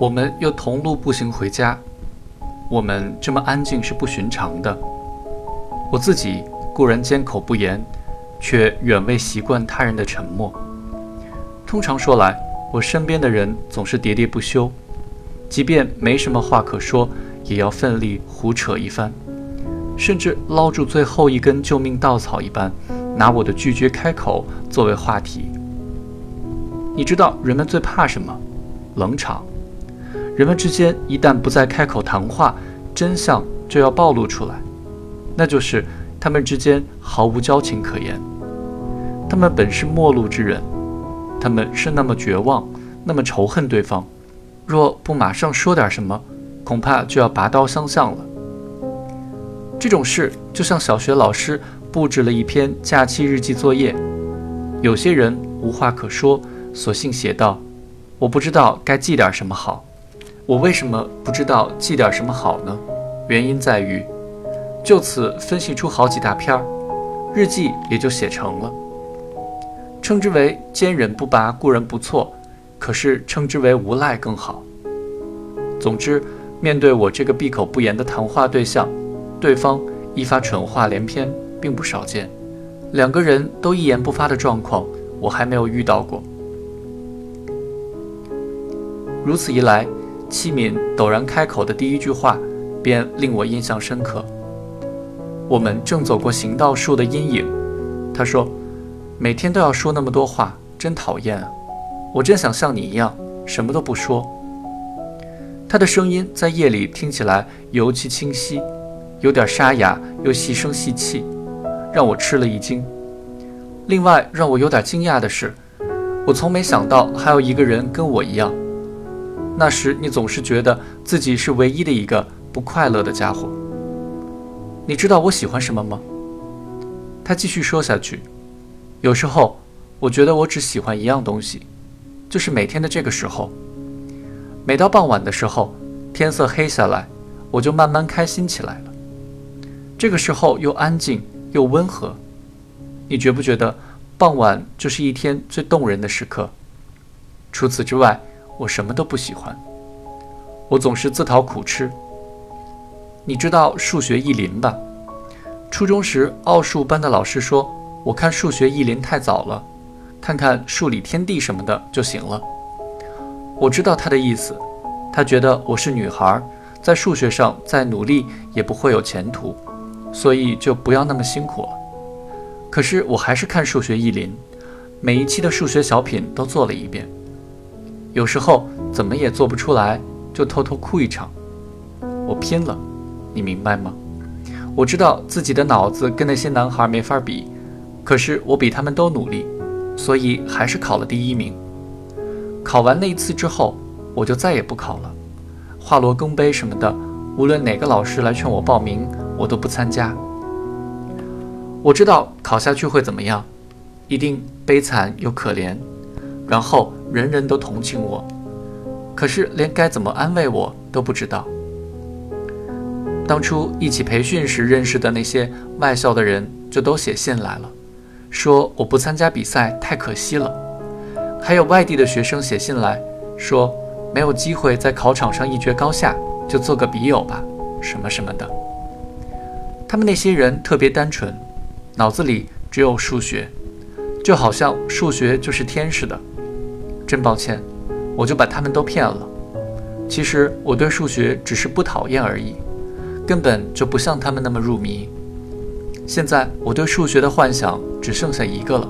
我们又同路步行回家。我们这么安静是不寻常的。我自己固然缄口不言，却远未习惯他人的沉默。通常说来，我身边的人总是喋喋不休，即便没什么话可说，也要奋力胡扯一番，甚至捞住最后一根救命稻草一般，拿我的拒绝开口作为话题。你知道人们最怕什么？冷场。人们之间一旦不再开口谈话，真相就要暴露出来，那就是他们之间毫无交情可言。他们本是陌路之人，他们是那么绝望，那么仇恨对方，若不马上说点什么，恐怕就要拔刀相向了。这种事就像小学老师布置了一篇假期日记作业，有些人无话可说，索性写道：“我不知道该记点什么好。”我为什么不知道记点什么好呢？原因在于，就此分析出好几大篇儿，日记也就写成了。称之为坚忍不拔固然不错，可是称之为无赖更好。总之，面对我这个闭口不言的谈话对象，对方一发蠢话连篇，并不少见。两个人都一言不发的状况，我还没有遇到过。如此一来。器皿陡然开口的第一句话，便令我印象深刻。我们正走过行道树的阴影，他说：“每天都要说那么多话，真讨厌啊！我真想像你一样，什么都不说。”他的声音在夜里听起来尤其清晰，有点沙哑又细声细气，让我吃了一惊。另外让我有点惊讶的是，我从没想到还有一个人跟我一样。那时你总是觉得自己是唯一的一个不快乐的家伙。你知道我喜欢什么吗？他继续说下去。有时候我觉得我只喜欢一样东西，就是每天的这个时候。每到傍晚的时候，天色黑下来，我就慢慢开心起来了。这个时候又安静又温和。你觉不觉得傍晚就是一天最动人的时刻？除此之外。我什么都不喜欢，我总是自讨苦吃。你知道数学意林吧？初中时奥数班的老师说，我看数学意林太早了，看看数理天地什么的就行了。我知道他的意思，他觉得我是女孩，在数学上再努力也不会有前途，所以就不要那么辛苦了。可是我还是看数学意林，每一期的数学小品都做了一遍。有时候怎么也做不出来，就偷偷哭一场。我拼了，你明白吗？我知道自己的脑子跟那些男孩没法比，可是我比他们都努力，所以还是考了第一名。考完那一次之后，我就再也不考了。华罗庚杯什么的，无论哪个老师来劝我报名，我都不参加。我知道考下去会怎么样，一定悲惨又可怜。然后人人都同情我，可是连该怎么安慰我都不知道。当初一起培训时认识的那些外校的人就都写信来了，说我不参加比赛太可惜了。还有外地的学生写信来说没有机会在考场上一决高下，就做个笔友吧，什么什么的。他们那些人特别单纯，脑子里只有数学，就好像数学就是天使的。真抱歉，我就把他们都骗了。其实我对数学只是不讨厌而已，根本就不像他们那么入迷。现在我对数学的幻想只剩下一个了，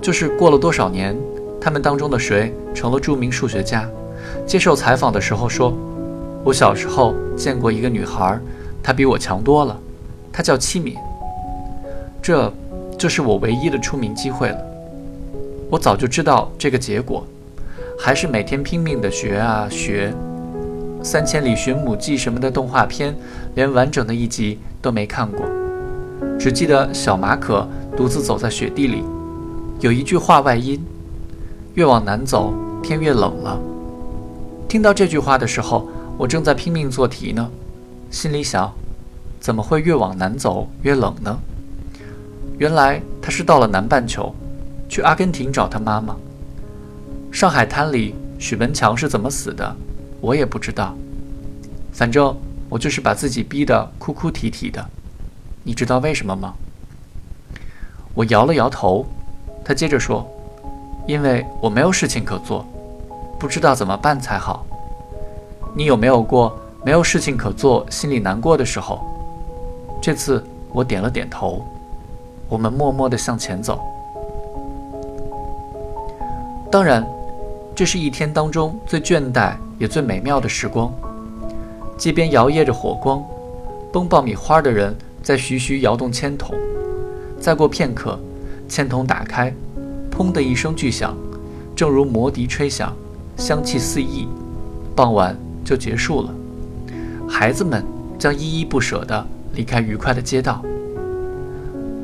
就是过了多少年，他们当中的谁成了著名数学家，接受采访的时候说：“我小时候见过一个女孩，她比我强多了，她叫七敏。”这，就是我唯一的出名机会了。我早就知道这个结果。还是每天拼命的学啊学，《三千里寻母记》什么的动画片，连完整的一集都没看过，只记得小马可独自走在雪地里，有一句话外音：“越往南走，天越冷了。”听到这句话的时候，我正在拼命做题呢，心里想：怎么会越往南走越冷呢？原来他是到了南半球，去阿根廷找他妈妈。上海滩里，许文强是怎么死的？我也不知道。反正我就是把自己逼得哭哭啼啼的。你知道为什么吗？我摇了摇头。他接着说：“因为我没有事情可做，不知道怎么办才好。你有没有过没有事情可做，心里难过的时候？”这次我点了点头。我们默默地向前走。当然，这是一天当中最倦怠也最美妙的时光。街边摇曳着火光，崩爆米花的人在徐徐摇动铅筒。再过片刻，铅筒打开，砰的一声巨响，正如魔笛吹响，香气四溢。傍晚就结束了，孩子们将依依不舍地离开愉快的街道。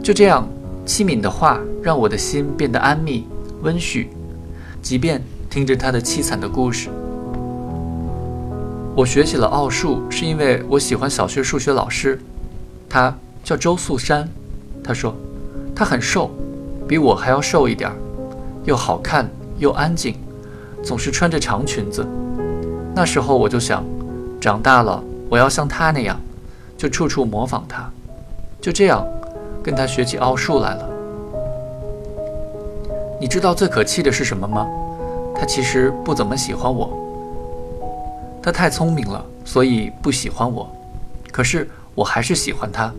就这样，七敏的话让我的心变得安谧温煦，即便听着他的凄惨的故事。我学起了奥数，是因为我喜欢小学数学老师，他叫周素山。他说，他很瘦，比我还要瘦一点儿，又好看又安静，总是穿着长裙子。那时候我就想，长大了我要像他那样，就处处模仿他。就这样。跟他学起奥数来了。你知道最可气的是什么吗？他其实不怎么喜欢我。他太聪明了，所以不喜欢我。可是我还是喜欢他。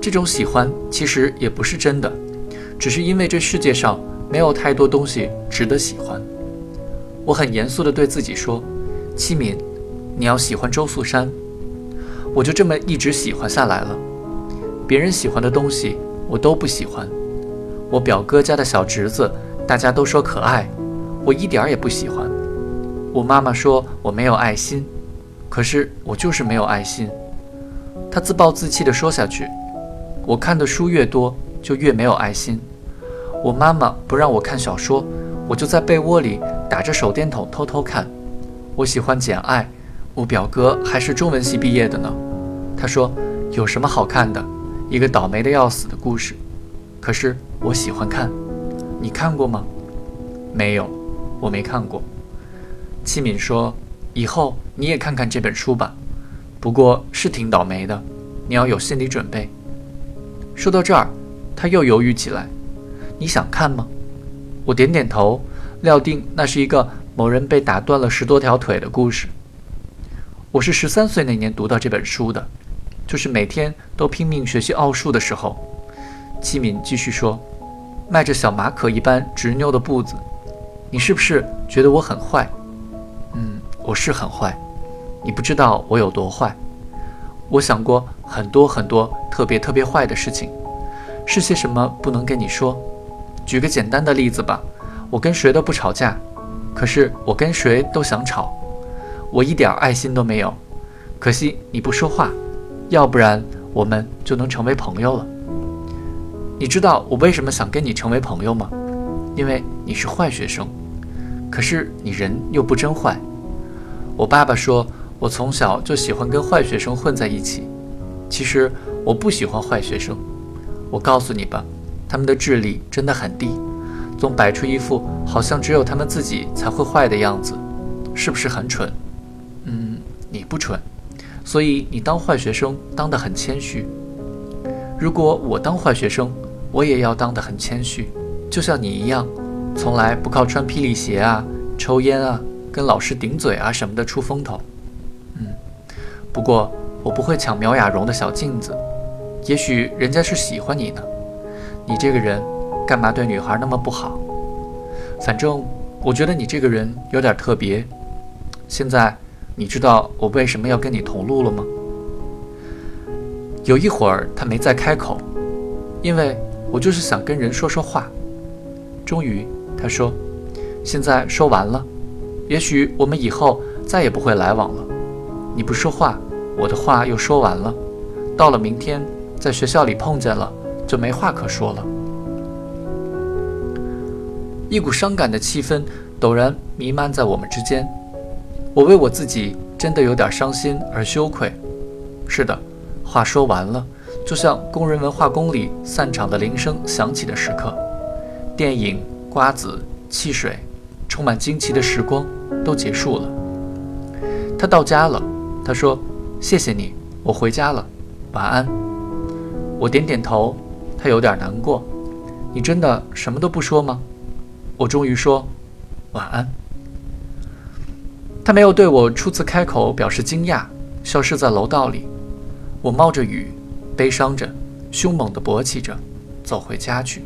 这种喜欢其实也不是真的，只是因为这世界上没有太多东西值得喜欢。我很严肃地对自己说：“七敏，你要喜欢周素山。”我就这么一直喜欢下来了。别人喜欢的东西，我都不喜欢。我表哥家的小侄子，大家都说可爱，我一点儿也不喜欢。我妈妈说我没有爱心，可是我就是没有爱心。她自暴自弃地说下去。我看的书越多，就越没有爱心。我妈妈不让我看小说，我就在被窝里打着手电筒偷偷看。我喜欢《简爱》，我表哥还是中文系毕业的呢。他说有什么好看的？一个倒霉的要死的故事，可是我喜欢看。你看过吗？没有，我没看过。七敏说：“以后你也看看这本书吧，不过是挺倒霉的，你要有心理准备。”说到这儿，他又犹豫起来：“你想看吗？”我点点头，料定那是一个某人被打断了十多条腿的故事。我是十三岁那年读到这本书的。就是每天都拼命学习奥数的时候，七敏继续说：“迈着小马可一般执拗的步子，你是不是觉得我很坏？嗯，我是很坏。你不知道我有多坏。我想过很多很多特别特别坏的事情，是些什么不能跟你说。举个简单的例子吧，我跟谁都不吵架，可是我跟谁都想吵。我一点爱心都没有，可惜你不说话。”要不然我们就能成为朋友了。你知道我为什么想跟你成为朋友吗？因为你是坏学生，可是你人又不真坏。我爸爸说我从小就喜欢跟坏学生混在一起。其实我不喜欢坏学生。我告诉你吧，他们的智力真的很低，总摆出一副好像只有他们自己才会坏的样子，是不是很蠢？嗯，你不蠢。所以你当坏学生当得很谦虚。如果我当坏学生，我也要当得很谦虚，就像你一样，从来不靠穿霹雳鞋啊、抽烟啊、跟老师顶嘴啊什么的出风头。嗯，不过我不会抢苗雅蓉的小镜子，也许人家是喜欢你呢。你这个人干嘛对女孩那么不好？反正我觉得你这个人有点特别。现在。你知道我为什么要跟你同路了吗？有一会儿他没再开口，因为我就是想跟人说说话。终于他说：“现在说完了，也许我们以后再也不会来往了。你不说话，我的话又说完了。到了明天在学校里碰见了，就没话可说了。”一股伤感的气氛陡然弥漫在我们之间。我为我自己真的有点伤心而羞愧。是的，话说完了，就像工人文化宫里散场的铃声响起的时刻，电影、瓜子、汽水，充满惊奇的时光都结束了。他到家了。他说：“谢谢你，我回家了，晚安。”我点点头。他有点难过。你真的什么都不说吗？我终于说：“晚安。”他没有对我初次开口表示惊讶，消失在楼道里。我冒着雨，悲伤着，凶猛地勃起着，走回家去。